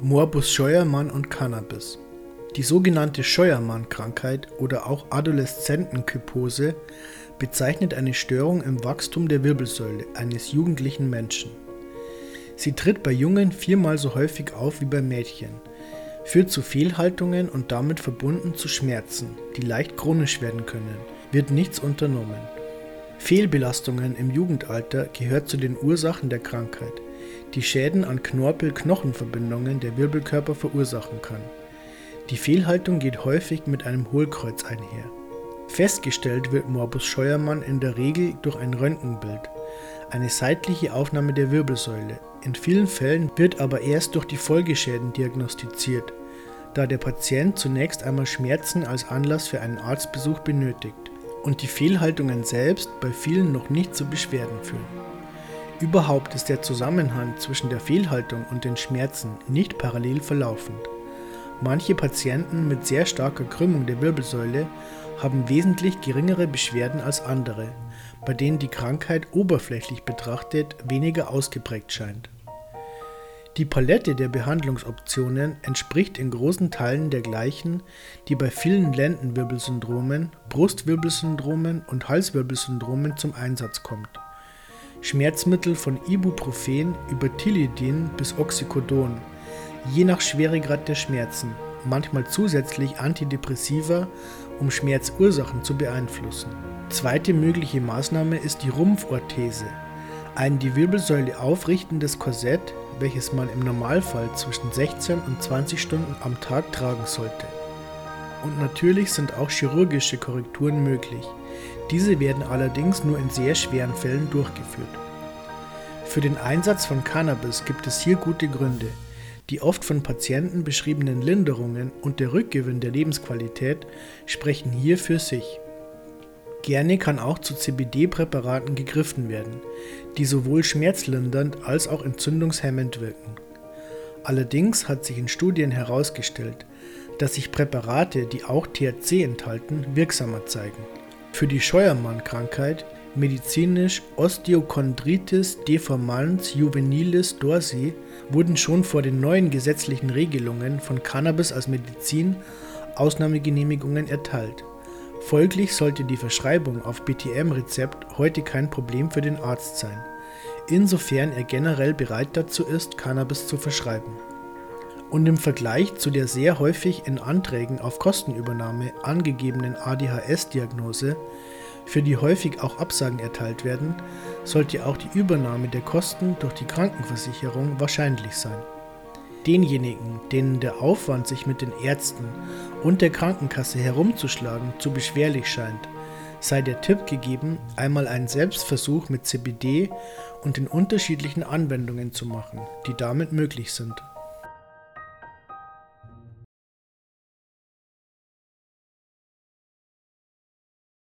Morbus Scheuermann und Cannabis. Die sogenannte Scheuermann-Krankheit oder auch Adoleszentenkyphose bezeichnet eine Störung im Wachstum der Wirbelsäule eines jugendlichen Menschen. Sie tritt bei Jungen viermal so häufig auf wie bei Mädchen, führt zu Fehlhaltungen und damit verbunden zu Schmerzen, die leicht chronisch werden können, wird nichts unternommen. Fehlbelastungen im Jugendalter gehört zu den Ursachen der Krankheit die Schäden an Knorpel-Knochenverbindungen der Wirbelkörper verursachen kann. Die Fehlhaltung geht häufig mit einem Hohlkreuz einher. Festgestellt wird Morbus Scheuermann in der Regel durch ein Röntgenbild, eine seitliche Aufnahme der Wirbelsäule. In vielen Fällen wird aber erst durch die Folgeschäden diagnostiziert, da der Patient zunächst einmal Schmerzen als Anlass für einen Arztbesuch benötigt und die Fehlhaltungen selbst bei vielen noch nicht zu Beschwerden führen. Überhaupt ist der Zusammenhang zwischen der Fehlhaltung und den Schmerzen nicht parallel verlaufend. Manche Patienten mit sehr starker Krümmung der Wirbelsäule haben wesentlich geringere Beschwerden als andere, bei denen die Krankheit oberflächlich betrachtet weniger ausgeprägt scheint. Die Palette der Behandlungsoptionen entspricht in großen Teilen der gleichen, die bei vielen Lendenwirbelsyndromen, Brustwirbelsyndromen und Halswirbelsyndromen zum Einsatz kommt Schmerzmittel von Ibuprofen über Tilidin bis Oxycodon, je nach Schweregrad der Schmerzen, manchmal zusätzlich Antidepressiva, um Schmerzursachen zu beeinflussen. Zweite mögliche Maßnahme ist die Rumpforthese, ein die Wirbelsäule aufrichtendes Korsett, welches man im Normalfall zwischen 16 und 20 Stunden am Tag tragen sollte. Und natürlich sind auch chirurgische Korrekturen möglich. Diese werden allerdings nur in sehr schweren Fällen durchgeführt. Für den Einsatz von Cannabis gibt es hier gute Gründe. Die oft von Patienten beschriebenen Linderungen und der Rückgewinn der Lebensqualität sprechen hier für sich. Gerne kann auch zu CBD-Präparaten gegriffen werden, die sowohl schmerzlindernd als auch entzündungshemmend wirken. Allerdings hat sich in Studien herausgestellt, dass sich Präparate, die auch THC enthalten, wirksamer zeigen. Für die Scheuermann-Krankheit, medizinisch Osteochondritis deformans juvenilis dorsi, wurden schon vor den neuen gesetzlichen Regelungen von Cannabis als Medizin Ausnahmegenehmigungen erteilt. Folglich sollte die Verschreibung auf BTM-Rezept heute kein Problem für den Arzt sein, insofern er generell bereit dazu ist, Cannabis zu verschreiben und im Vergleich zu der sehr häufig in Anträgen auf Kostenübernahme angegebenen ADHS-Diagnose, für die häufig auch Absagen erteilt werden, sollte auch die Übernahme der Kosten durch die Krankenversicherung wahrscheinlich sein. Denjenigen, denen der Aufwand, sich mit den Ärzten und der Krankenkasse herumzuschlagen, zu beschwerlich scheint, sei der Tipp gegeben, einmal einen Selbstversuch mit CBD und den unterschiedlichen Anwendungen zu machen, die damit möglich sind.